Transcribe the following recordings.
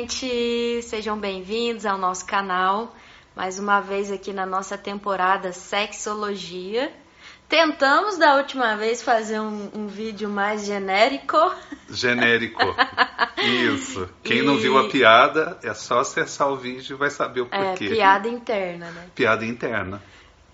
Gente! Sejam bem-vindos ao nosso canal. Mais uma vez aqui na nossa temporada Sexologia. Tentamos da última vez fazer um, um vídeo mais genérico. Genérico. Isso. Quem E- não viu a piada, é só acessar o vídeo e vai saber o É, porquê. piada interna, né? Piada interna.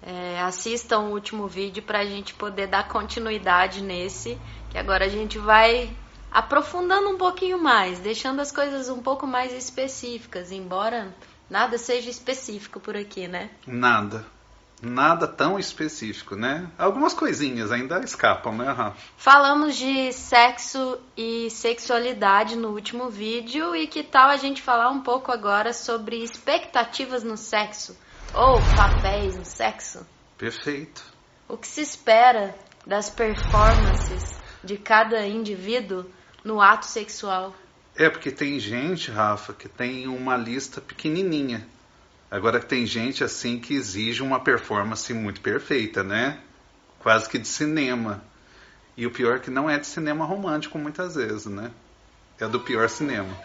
É, assistam o último vídeo pra gente poder dar continuidade nesse, que agora a gente vai aprofundando um pouquinho mais, deixando as coisas um pouco mais específicas, embora nada seja específico por aqui, né? Nada. Nada tão específico, né? Algumas coisinhas ainda escapam, né, Rafa? Falamos de sexo e sexualidade no último vídeo e que tal a gente falar um pouco agora sobre expectativas no sexo ou papéis no sexo? Perfeito. O que se espera das performances de cada indivíduo no ato sexual? É porque tem gente, Rafa, que tem uma lista pequenininha. Agora tem gente assim que exige uma performance muito perfeita, né? Quase que de cinema. E o pior é que não é de cinema romântico muitas vezes, né? É do pior cinema.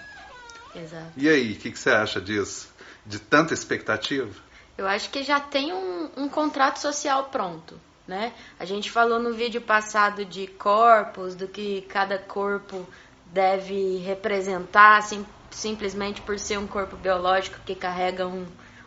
Exato. E aí, o que, que você acha disso? De tanta expectativa? Eu acho que já tem um, um contrato social pronto, né? A gente falou no vídeo passado de corpos, do que cada corpo deve representar, sim- simplesmente por ser um corpo biológico que carrega um,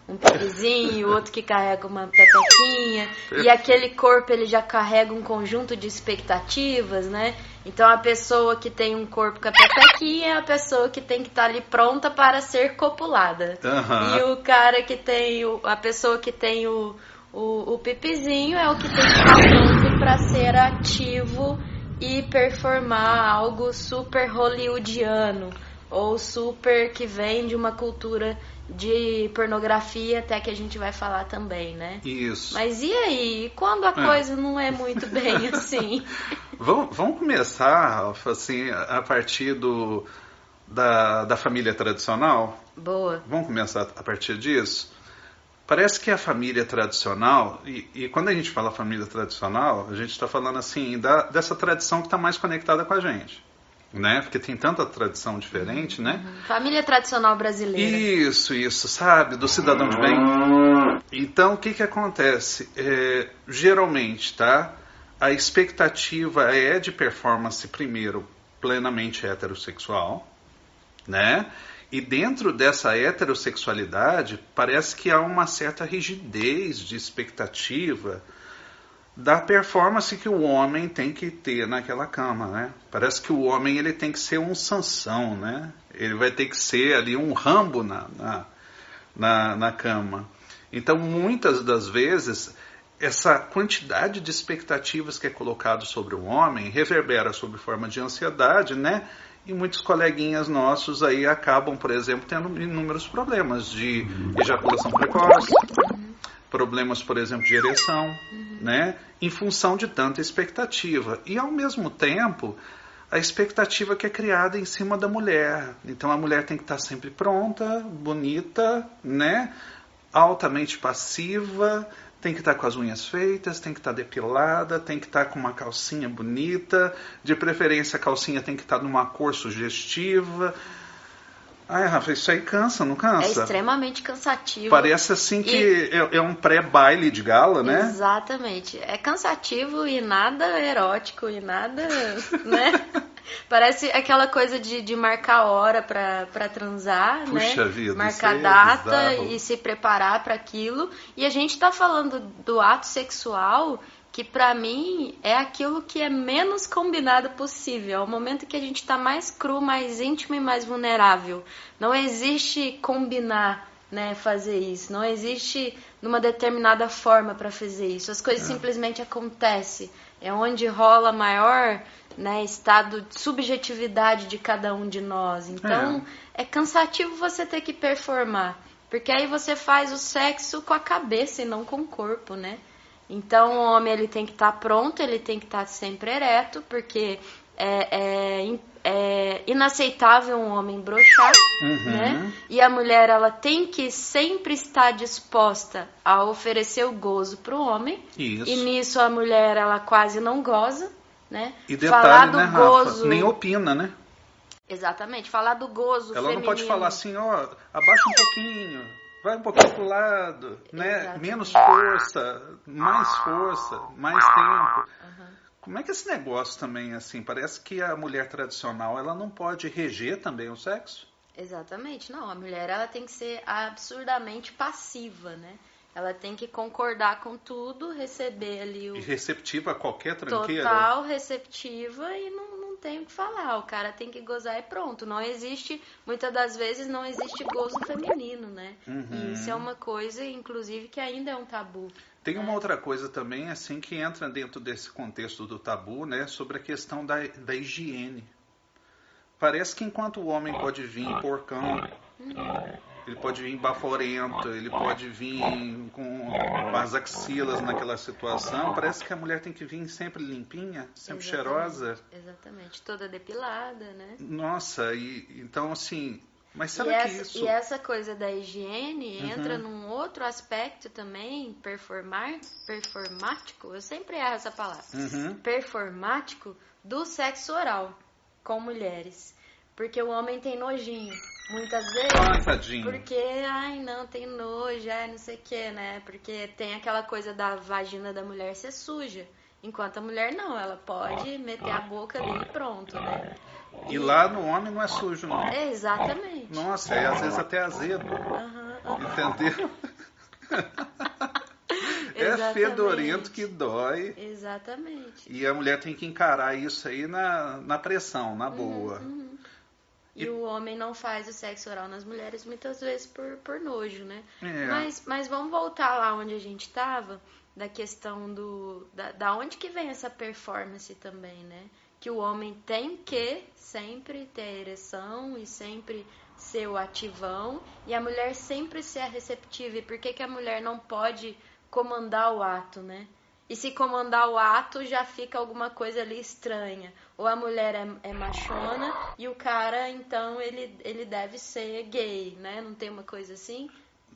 um pipizinho, o outro que carrega uma pepequinha, e aquele corpo ele já carrega um conjunto de expectativas, né? Então a pessoa que tem um corpo com a pepequinha é a pessoa que tem que estar ali pronta para ser copulada. Aham. E o cara que tem, o, a pessoa que tem o, o, o pipizinho é o que tem que estar pronto para ser ativo e performar algo super hollywoodiano ou super que vem de uma cultura de pornografia, até que a gente vai falar também, né? Isso. Mas e aí, quando a É. coisa não é muito bem assim? Vamos, vamos começar, assim, a partir do, da, da família tradicional? Boa. Vamos começar a partir disso? Parece que a família tradicional, e, e quando a gente fala família tradicional, a gente está falando assim da, dessa tradição que está mais conectada com a gente, né? Porque tem tanta tradição diferente, né? Família tradicional brasileira. Isso, isso, sabe? Do cidadão de bem. Então, o que que acontece? É, geralmente, tá? A expectativa é de performance, primeiro, plenamente heterossexual, né? E dentro dessa heterossexualidade, parece que há uma certa rigidez de expectativa da performance que o homem tem que ter naquela cama, né? Parece que o homem ele tem que ser um Sansão, né? Ele vai ter que ser ali um Rambo na, na, na, na cama. Então, muitas das vezes, essa quantidade de expectativas que é colocado sobre o homem reverbera sob forma de ansiedade, né? E muitos coleguinhas nossos aí acabam, por exemplo, tendo inúmeros problemas de ejaculação precoce, problemas, por exemplo, de ereção, né? Em função de tanta expectativa. E ao mesmo tempo, a expectativa que é criada em cima da mulher. Então a mulher tem que estar sempre pronta, bonita, né? Altamente passiva, tem que estar com as unhas feitas, tem que estar depilada, tem que estar com uma calcinha bonita, de preferência a calcinha tem que estar numa cor sugestiva. Ai, Rafa, isso aí cansa, não É cansa? extremamente cansativo. Parece assim que é, é um pré-baile de gala, né? Exatamente. É cansativo e nada erótico e nada, né? Parece aquela coisa de, de marcar hora pra, pra transar, Puxa né? vida, marcar é data bizarro. e se preparar pra aquilo. E a gente tá falando do ato sexual que pra mim é aquilo que é menos combinado possível. É o momento que a gente tá mais cru, mais íntimo e mais vulnerável. Não existe combinar, né, fazer isso. Não existe numa determinada forma pra fazer isso. As coisas simplesmente acontecem. É onde rola maior, né, estado de subjetividade de cada um de nós. Então, é cansativo você ter que performar, porque aí você faz o sexo com a cabeça e não com o corpo, né? Então, o homem ele tem que estar pronto, ele tem que estar sempre ereto, porque é, é é inaceitável um homem broxar, Uhum. né? E a mulher ela tem que sempre estar disposta a oferecer o gozo para o homem. Isso. E nisso a mulher ela quase não goza, né? E detalhe, Falar do né, Rafa? gozo. Nem opina, né? Exatamente, falar do gozo Ela feminino. não pode falar assim, ó, abaixa um pouquinho, vai um pouquinho pro lado, né? Exatamente. Menos força, mais força, mais tempo. Aham. Como é que esse negócio também, assim, parece que a mulher tradicional, ela não pode reger também o sexo? Exatamente, não. A mulher ela tem que ser absurdamente passiva, né? Ela tem que concordar com tudo, receber ali o E receptiva a qualquer tranqueira? total receptiva e não, não tem o que falar. O cara tem que gozar e pronto. Não existe, muitas das vezes, não existe gozo feminino, né? Uhum. E isso é uma coisa, inclusive, que ainda é um tabu. Tem uma outra coisa também, assim, que entra dentro desse contexto do tabu, né, sobre a questão da, da higiene. Parece que enquanto o homem pode vir porcão, ele pode vir baforento, ele pode vir com as axilas naquela situação, parece que a mulher tem que vir sempre limpinha, sempre cheirosa. Exatamente. Toda depilada, né? Nossa, e então assim, mas E será que essa, isso... e essa coisa da higiene Uhum. entra num outro aspecto também, performar, performático, eu sempre erro essa palavra, Uhum. performático do sexo oral com mulheres. Porque o homem tem nojinho, muitas vezes. Ai, tadinho. Porque, ai, não, tem nojo, ai, não sei o que, né? Porque tem aquela coisa da vagina da mulher ser suja. Enquanto a mulher não, ela pode meter a boca ali e pronto, né? E lá no homem não é sujo, não. É, exatamente. Nossa, é às vezes até azedo. Aham, aham. Entendeu? é fedorento que dói. Exatamente. E a mulher tem que encarar isso aí na, na pressão, na boa. Uhum. E, o homem não faz o sexo oral nas mulheres muitas vezes por, por nojo, né? É. Mas, mas vamos voltar lá onde a gente estava, da questão do. Da, da onde que vem essa performance também, né? Que o homem tem que sempre ter a ereção e sempre ser o ativão, e a mulher sempre ser a receptiva. E por que, que a mulher não pode comandar o ato, né? E se comandar o ato, já fica alguma coisa ali estranha. Ou a mulher é, é machona e o cara, então, ele, ele deve ser gay, né? Não tem uma coisa assim?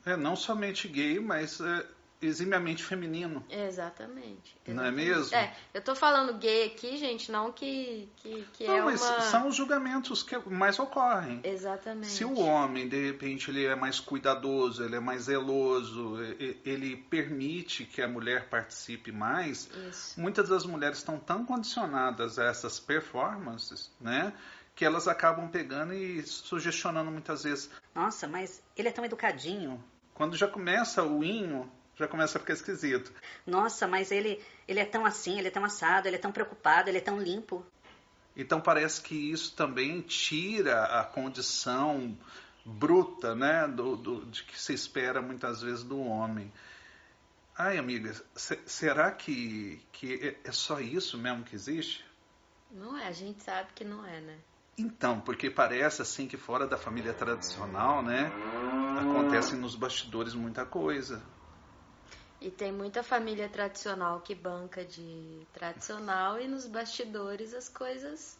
É não somente gay, mas é, eximiamente feminino. Exatamente. Não é exatamente. mesmo? É, eu tô falando gay aqui, gente, não que, que, que Não, é mas uma... são os julgamentos que mais ocorrem. Exatamente. Se o homem, de repente, ele é mais cuidadoso, ele é mais zeloso, ele permite que a mulher participe mais, Isso. muitas das mulheres estão tão condicionadas a essas performances, né, que elas acabam pegando e sugestionando muitas vezes. Nossa, mas ele é tão educadinho. Quando já começa o inho, já começa a ficar esquisito. Nossa, mas ele, ele é tão assim, ele é tão assado, ele é tão preocupado, ele é tão limpo. Então parece que isso também tira a condição bruta, né, do, do- de que se espera muitas vezes do homem. Ai, amiga, se- será que, que é- é só isso mesmo que existe? Não é, a gente sabe que não é, né? Então, porque parece assim que fora da família tradicional, né, acontece nos bastidores muita coisa. E tem muita família tradicional que banca de tradicional e nos bastidores as coisas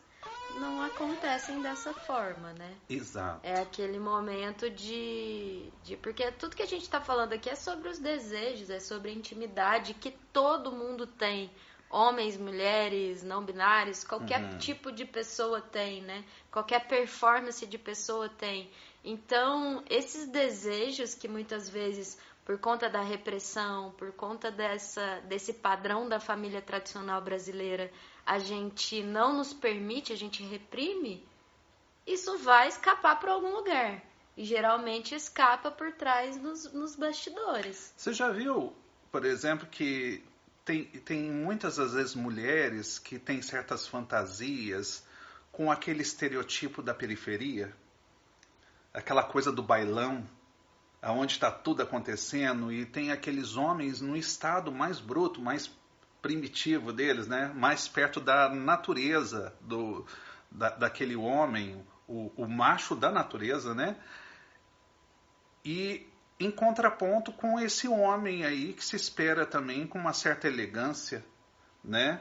não acontecem dessa forma, né? Exato. É aquele momento de, de. Porque tudo que a gente está falando aqui é sobre os desejos, é sobre a intimidade que todo mundo tem. Homens, mulheres, não binários, qualquer Uhum. tipo de pessoa tem, né? Qualquer performance de pessoa tem. Então, esses desejos que muitas vezes, por conta da repressão, por conta dessa, desse padrão da família tradicional brasileira, a gente não nos permite, a gente reprime, isso vai escapar para algum lugar. E geralmente escapa por trás nos, nos bastidores. Você já viu, por exemplo, que tem, tem muitas às vezes mulheres que têm certas fantasias com aquele estereotipo da periferia? Aquela coisa do bailão, aonde está tudo acontecendo, e tem aqueles homens no estado mais bruto, mais primitivo deles, né? mais perto da natureza do, da, daquele homem, o, o macho da natureza, né? E em contraponto com esse homem aí que se espera também com uma certa elegância, né?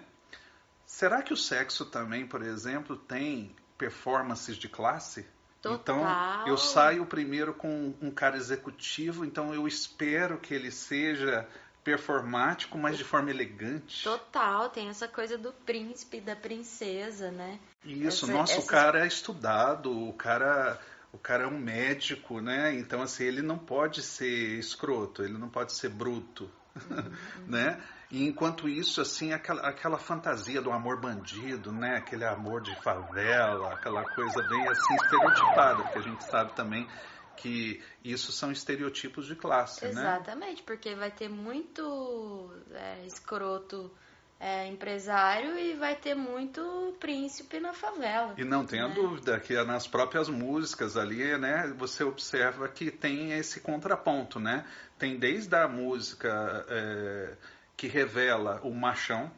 Será que o sexo também, por exemplo, tem performances de classe? Total. Então, eu saio primeiro com um cara executivo, então eu espero que ele seja performático, mas de forma elegante. Total, tem essa coisa do príncipe, da princesa, né? Isso, Essa- nossa, o essas- cara é estudado, o cara, o cara é um médico, né? Então, assim, ele não pode ser escroto, ele não pode ser bruto, né? E enquanto isso, assim, aquela, aquela fantasia do amor bandido, né? Aquele amor de favela, aquela coisa bem, assim, estereotipada, porque a gente sabe também que isso são estereotipos de classe, né? Exatamente, porque vai ter muito é, escroto é, empresário e vai ter muito príncipe na favela. E não tenha né? dúvida que nas próprias músicas ali, né, você observa que tem esse contraponto, né? Tem desde a música é, que revela o machão,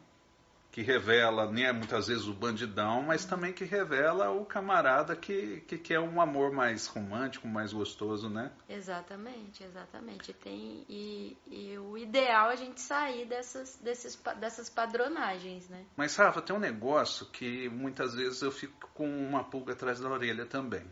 que revela, né, muitas vezes o bandidão, mas também que revela o camarada que, que quer um amor mais romântico, mais gostoso, né? Exatamente, exatamente. Tem, e, e o ideal é a gente sair dessas, desses, dessas padronagens, né? Mas, Rafa, tem um negócio que muitas vezes eu fico com uma pulga atrás da orelha também.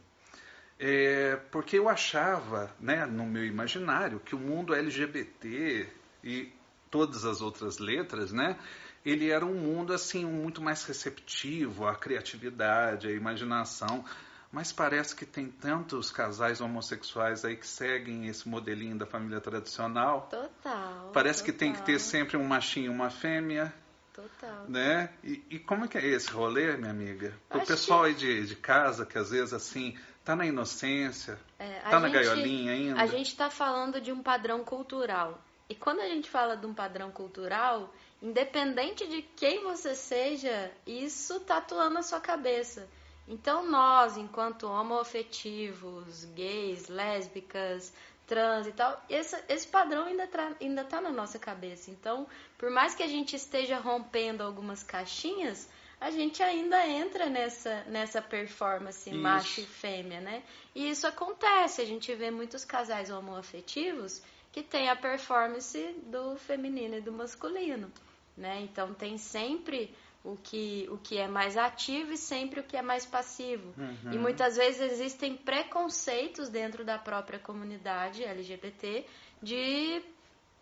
É, porque eu achava, né, no meu imaginário, que o mundo LGBT e todas as outras letras, né, ele era um mundo assim muito mais receptivo à criatividade, à imaginação. Mas parece que tem tantos casais homossexuais aí que seguem esse modelinho da família tradicional. Total. Parece que tem que ter total, sempre um machinho e uma fêmea, Total. né? E, e como é que é esse rolê, minha amiga? O pessoal que- aí de, de casa, que às vezes assim, tá na inocência, É, tá na gente- gaiolinha ainda. A gente está falando de um padrão cultural. E quando a gente fala de um padrão cultural, independente de quem você seja, isso tá atuando na sua cabeça. Então nós, enquanto homoafetivos, gays, lésbicas, trans e tal, esse, esse padrão ainda, tra, ainda tá na nossa cabeça. Então, por mais que a gente esteja rompendo algumas caixinhas, a gente ainda entra nessa, nessa performance Isso. macho e fêmea, né? E isso acontece, a gente vê muitos casais homoafetivos que tem a performance do feminino e do masculino, né? Então tem sempre o que, o que é mais ativo e sempre o que é mais passivo. Uhum. E muitas vezes existem preconceitos dentro da própria comunidade LGBT de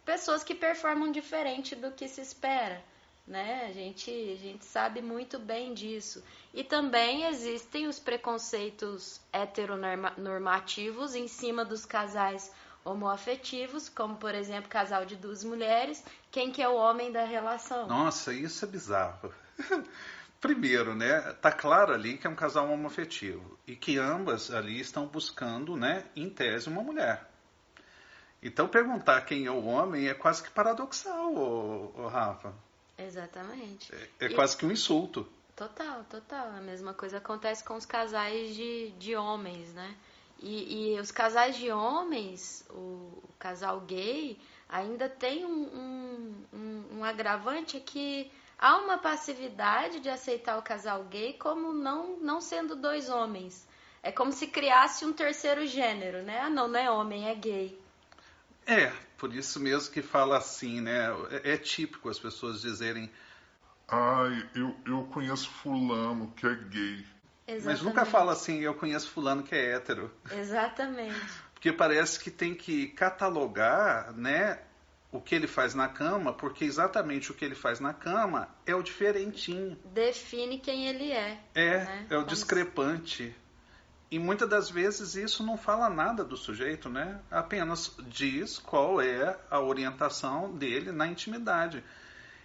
pessoas que performam diferente do que se espera. Né? A, gente, a gente sabe muito bem disso. E também existem os preconceitos heteronormativos em cima dos casais homoafetivos, como por exemplo, casal de duas mulheres, quem que é o homem da relação? Nossa, isso é bizarro. Primeiro, né, tá claro ali que é um casal homoafetivo e que ambas ali estão buscando, né, em tese, uma mulher. Então perguntar quem é o homem é quase que paradoxal, ô, ô Rafa. Exatamente. É, é E- quase que um insulto. Total, total. A mesma coisa acontece com os casais de, de homens, né? E, e os casais de homens, o, o casal gay, ainda tem um, um, um, um agravante que há uma passividade de aceitar o casal gay como não, não sendo dois homens. É como se criasse um terceiro gênero, né? Ah, não, não é homem, é gay. É, por isso mesmo que fala assim, né? É, é típico as pessoas dizerem, Ai, eu, eu conheço fulano que é gay. Mas nunca fala assim, eu conheço fulano que é hétero. Exatamente. Porque parece que tem que catalogar, né, o que ele faz na cama, porque exatamente o que ele faz na cama é o diferentinho. Define quem ele é. É, né? é o Como se- discrepante. E muitas das vezes isso não fala nada do sujeito, né? Apenas diz qual é a orientação dele na intimidade.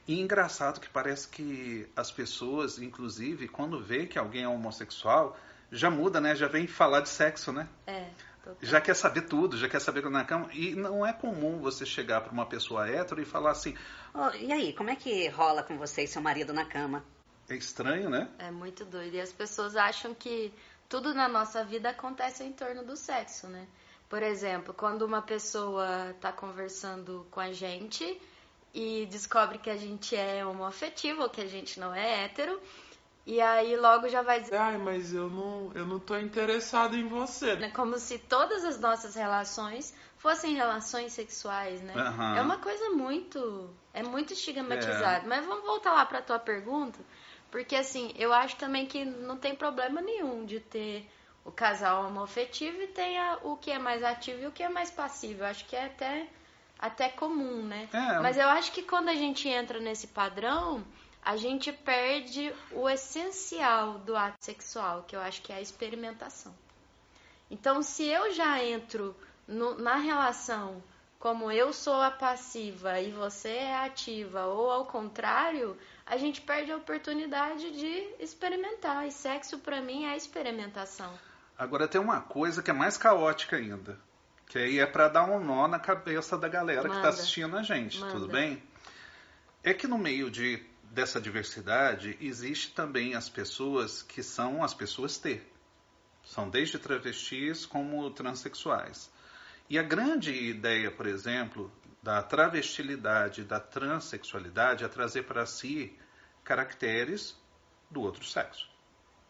E engraçado que parece que as pessoas, inclusive, quando vê que alguém é homossexual, já muda, né? Já vem falar de sexo, né? É, total. Já quer saber tudo, já quer saber na cama. E não é comum você chegar para uma pessoa hétero e falar assim: Ô, e aí, como é que rola com você e seu marido na cama? é estranho, né? É muito doido. E as pessoas acham que tudo na nossa vida acontece em torno do sexo, né? Por exemplo, quando uma pessoa tá conversando com a gente e descobre que a gente é homoafetivo ou que a gente não é hétero, e aí logo já vai dizer, Ai, mas eu não, eu não tô interessado em você. né, como se todas as nossas relações fossem relações sexuais, né? Aham. É uma coisa muito, é muito estigmatizado. Mas vamos voltar lá para tua pergunta, porque assim, eu acho também que não tem problema nenhum de ter o casal homoafetivo e tenha o que é mais ativo e o que é mais passivo. Eu acho que é até até comum, né? É. Mas eu acho que quando a gente entra nesse padrão, a gente perde o essencial do ato sexual, que eu acho que é a experimentação. Então, se eu já entro no- na relação como eu sou a passiva e você é a ativa, ou ao contrário, a gente perde a oportunidade de experimentar. E sexo, pra mim, é experimentação. Agora tem uma coisa que é mais caótica ainda. Que aí é para dar um nó na cabeça da galera que Manda. está assistindo a gente, Manda. tudo bem? É que no meio de, dessa diversidade existe também as pessoas que são as pessoas T. São desde travestis como transexuais. E a grande ideia, por exemplo, da travestilidade, da transexualidade é trazer para si caracteres do outro sexo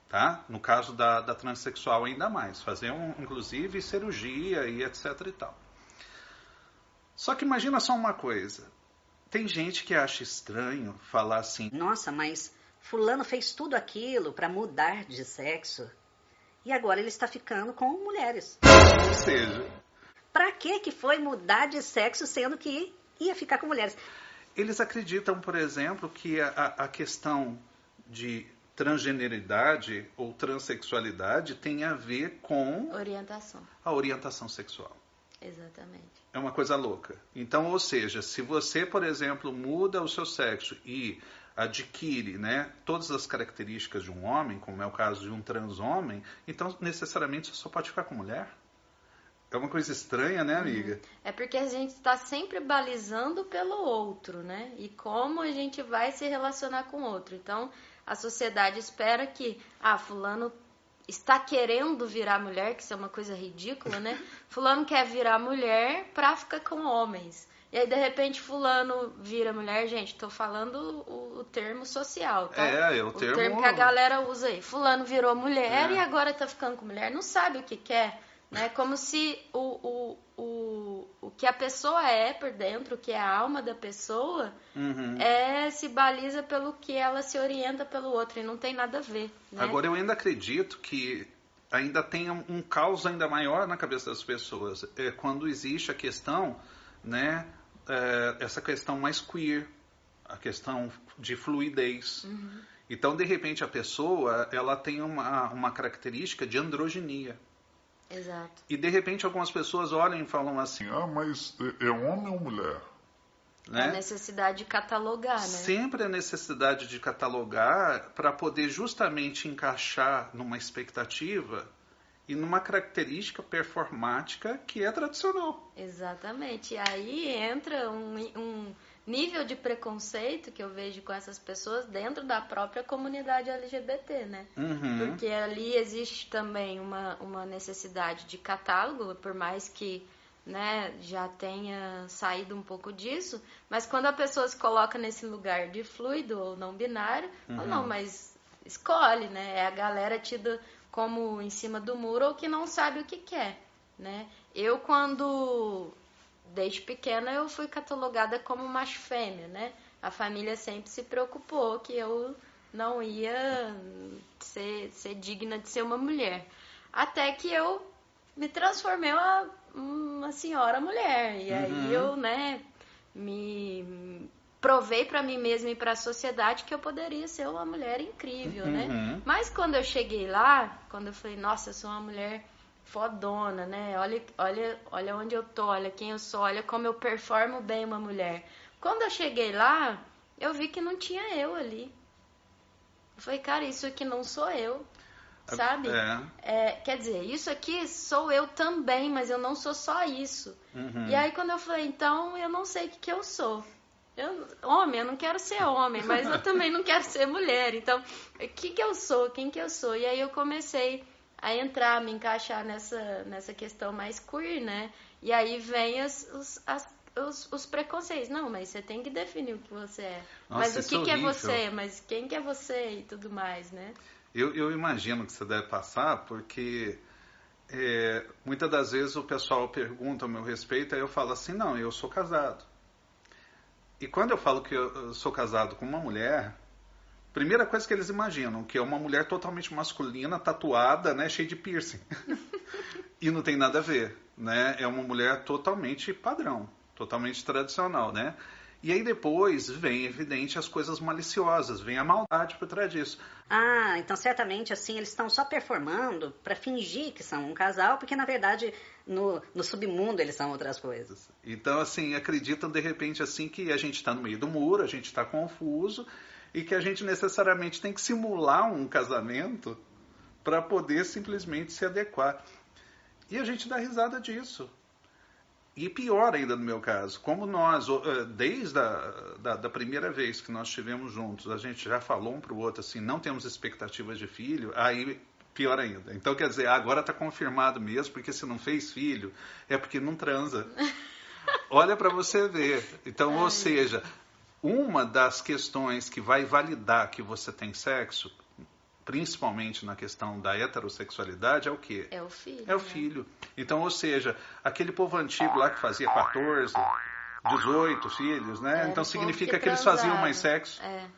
tá? No caso da, da transexual ainda mais, fazer um, inclusive cirurgia e etc e tal. Só que imagina só uma coisa, tem gente que acha estranho falar assim, Nossa, mas fulano fez tudo aquilo para mudar de sexo e agora ele está ficando com mulheres. ou seja, Pra que que foi mudar de sexo sendo que ia ficar com mulheres? eles acreditam, por exemplo, que a- a questão de transgeneridade ou transexualidade tem a ver com Orientação, a orientação sexual. exatamente. É uma coisa louca. Então, ou seja, se você, por exemplo, muda o seu sexo e adquire né, todas as características de um homem, como é o caso de um transhomem, então necessariamente você só pode ficar com mulher? É uma coisa estranha, né, amiga? É porque a gente está sempre balizando pelo outro, né? E como a gente vai se relacionar com o outro. Então, a sociedade espera que, ah, fulano está querendo virar mulher, que isso é uma coisa ridícula, né? Fulano quer virar mulher pra ficar com homens. E aí, de repente, fulano vira mulher. Gente, tô falando o, o termo social, tá? É, é o termo- que a galera usa aí. Fulano virou mulher É. e agora tá ficando com mulher. Não sabe o que quer, né? Como se o, o, o, o que a pessoa é por dentro, que é a alma da pessoa, Uhum. é se baliza pelo que ela se orienta pelo outro. E não tem nada a ver, né? Agora, eu ainda acredito que ainda tem um, caos ainda maior na cabeça das pessoas. É quando existe a questão, né, é, essa questão mais queer, a questão de fluidez. Então, de repente, a pessoa ela tem uma, uma característica de androginia. Exato. E, de repente, algumas pessoas olham e falam assim, Ah, mas é, homem ou mulher? A né? necessidade de catalogar, né? Sempre a necessidade de catalogar para poder justamente encaixar numa expectativa e numa característica performática que é tradicional. Exatamente. E aí entra um, um nível de preconceito que eu vejo com essas pessoas dentro da própria comunidade LGBT, né? Uhum. Porque ali existe também uma, uma necessidade de catálogo, por mais que né, já tenha saído um pouco disso, mas quando a pessoa se coloca nesse lugar de fluido ou não binário, fala, não, mas escolhe, né? É a galera tida como em cima do muro ou que não sabe o que quer, né? Eu, quando desde pequena eu fui catalogada como macho fêmea, né? A família sempre se preocupou que eu não ia ser, ser digna de ser uma mulher. Até que eu me transformei uma, uma senhora mulher. E aí eu, né, me provei para mim mesma e para a sociedade que eu poderia ser uma mulher incrível, né? Uhum. Mas quando eu cheguei lá, quando eu falei, nossa, eu sou uma mulher fodona, né? Olha, olha, olha onde eu tô, olha quem eu sou, olha como eu performo bem uma mulher. Quando eu cheguei lá, eu vi que não tinha eu ali. Eu falei, cara, isso aqui não sou eu, sabe? É. É, quer dizer, isso aqui sou eu também, mas eu não sou só isso. Uhum. E aí quando eu falei, então eu não sei o que, que eu sou. Eu, homem, eu não quero ser homem, mas eu também não quero ser mulher. Então, o que, que eu sou? Quem que eu sou? E aí eu comecei a entrar, me encaixar nessa, nessa questão mais queer, né? E aí vem as, os, as- os, os preconceitos. Não, mas você tem que definir o que você é. Nossa, mas o que, é que é horrível. você? Mas quem que é você? E tudo mais, né? Eu, eu imagino que você deve passar, porque é, muitas das vezes o pessoal pergunta a meu respeito, aí eu falo assim, não, eu sou casado. E quando eu falo que eu sou casado com uma mulher, primeira coisa que eles imaginam, que é uma mulher totalmente masculina, tatuada, né, cheia de piercing. e não tem nada a ver, né? É uma mulher totalmente padrão, totalmente tradicional, né? E aí depois vem evidente as coisas maliciosas, vem a maldade por trás disso. Ah, então certamente assim eles estão só performando para fingir que são um casal, porque na verdade no, no submundo eles são outras coisas. Então assim acreditam de repente assim que a gente está no meio do muro, a gente está confuso e que a gente necessariamente tem que simular um casamento para poder simplesmente se adequar. E a gente dá risada disso. E pior ainda no meu caso, como nós, eh, desde a da, da primeira vez que nós estivemos juntos, a gente já falou um para o outro assim, não temos expectativas de filho, aí pior ainda. Então quer dizer, agora está confirmado mesmo, porque se não fez filho, é porque não transa. Olha para você ver. Então, ou seja, uma das questões que vai validar que você tem sexo principalmente na questão da heterossexualidade, é o quê? É o filho. É o né? filho. Então, ou seja, aquele povo antigo lá que fazia 14, 18 filhos, né? Era então significa que, que eles faziam mais sexo. É.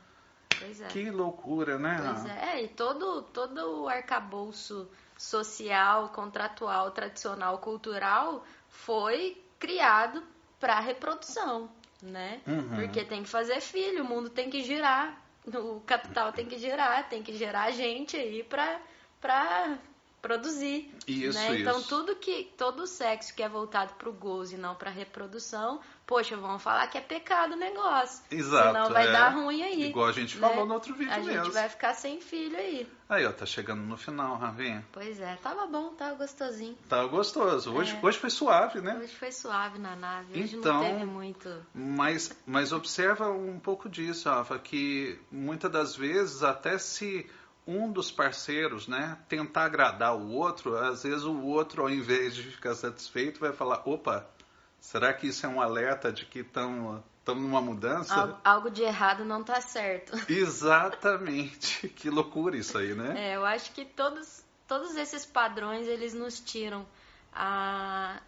Pois é. Que loucura, né? Pois é. É, e todo, todo o arcabouço social, contratual, tradicional, cultural foi criado para reprodução, né? Uhum. Porque tem que fazer filho, o mundo tem que girar, o capital tem que girar, tem que gerar gente aí pra, pra produzir. Isso, né? Então isso. tudo que todo sexo que é voltado pro gozo e não pra reprodução, poxa, vamos falar que é pecado o negócio. Exato. Senão vai é. dar ruim aí. Igual a gente né? falou no outro vídeo A mesmo. gente vai ficar sem filho aí. Aí, ó, tá chegando no final, Ravinha. Pois é, tava bom, tava gostosinho. Tá gostoso. Hoje, É. hoje foi suave, né? Hoje foi suave na nave, hoje Então- não teve muito. Mas, mas observa um pouco disso, Rafa, que muitas das vezes, até se um dos parceiros né, tentar agradar o outro, às vezes o outro, ao invés de ficar satisfeito, vai falar: opa, será que isso é um alerta de que estamos numa mudança? Algo, de errado não tá certo. Exatamente. Que loucura isso aí, né? É, eu acho que todos, todos esses padrões eles nos tiram a,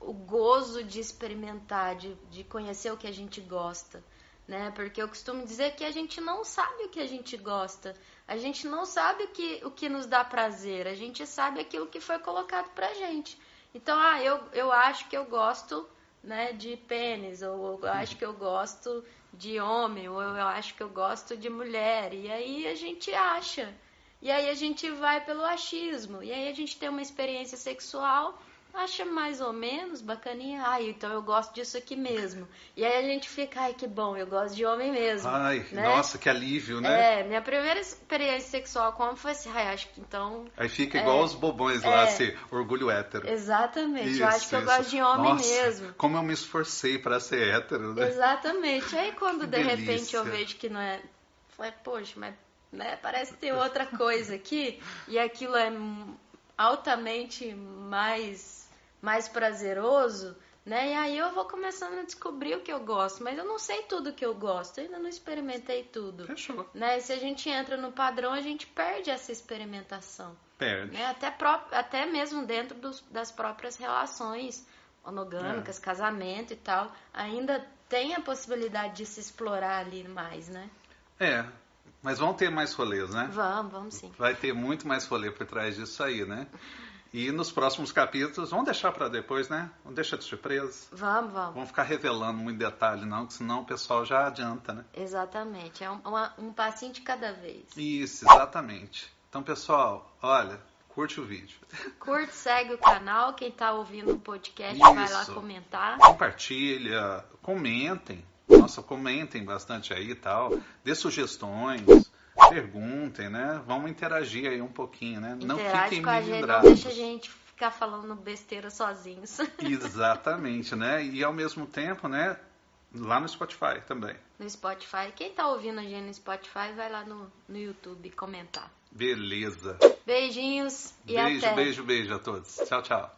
o gozo de experimentar, de, de conhecer o que a gente gosta, né? Porque eu costumo dizer que a gente não sabe o que a gente gosta, a gente não sabe o que, o que nos dá prazer, a gente sabe aquilo que foi colocado pra gente. Então, ah, eu, eu acho que eu gosto né, de pênis, ou eu acho que eu gosto de homem, ou eu acho que eu gosto de mulher. E aí a gente acha. E aí a gente vai pelo achismo. E aí a gente tem uma experiência sexual, acha mais ou menos bacaninha. Ai, então eu gosto disso aqui mesmo. E aí a gente fica, ai, que bom, eu gosto de homem mesmo. Ai, né? nossa, que alívio, né? É, minha primeira experiência sexual com homem foi assim, ai, acho que então. Aí fica igual É. os bobões lá, É. assim, orgulho hétero. Exatamente, eu acho que eu Isso, gosto isso. de homem Nossa, mesmo. Como eu me esforcei para ser hétero, né? Exatamente. Aí quando de repente delícia. eu vejo que não é. Falei, poxa, mas né, parece ter outra coisa aqui. E aquilo é altamente mais, mais prazeroso. Né? E aí eu vou começando a descobrir o que eu gosto, mas eu não sei tudo que eu gosto, eu ainda não experimentei tudo. Fechou. Né? E se a gente entra no padrão, a gente perde essa experimentação. Perde. Né? Até, pró- até mesmo dentro dos- das próprias relações É. monogâmicas, casamento e tal, ainda tem a possibilidade de se explorar ali mais, né? É, mas vão ter mais rolês, né? Vamos, vamos sim. Vai ter muito mais rolê por trás disso aí, né? E nos próximos capítulos, vamos deixar para depois, né? Vamos deixar de surpresa. Vamos, vamos. Vamos ficar revelando muito detalhe, não, que senão o pessoal já adianta, né? Exatamente. É um, uma- um passinho de cada vez. Isso, exatamente. Então, pessoal, olha, curte o vídeo. Curte, segue o canal. Quem tá ouvindo o podcast vai lá Isso. comentar. Compartilha, comentem. Nossa, comentem bastante aí e tal. Dê sugestões, perguntem, né? Vamos interagir aí um pouquinho, né? Não Interage fiquem com a gente, não deixa a gente ficar falando besteira sozinhos. Exatamente, né? E ao mesmo tempo, né? Lá no Spotify também. no Spotify. Quem tá ouvindo a gente no Spotify, vai lá no, no YouTube comentar. Beleza. Beijinhos e beijo, até. beijo, beijo a todos. Tchau, tchau.